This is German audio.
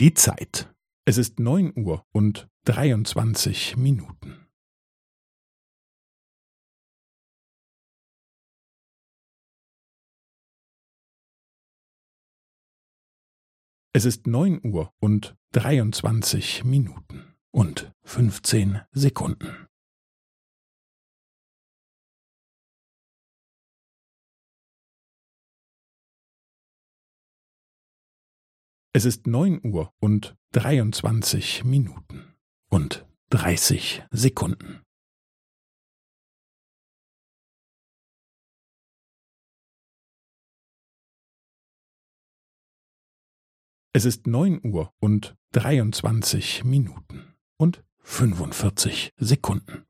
Die Zeit. Es ist neun Uhr und dreiundzwanzig Minuten. Es ist neun Uhr und dreiundzwanzig Minuten und fünfzehn Sekunden. Es ist neun Uhr und dreiundzwanzig Minuten und dreißig Sekunden. Es ist neun Uhr und dreiundzwanzig Minuten und fünfundvierzig Sekunden.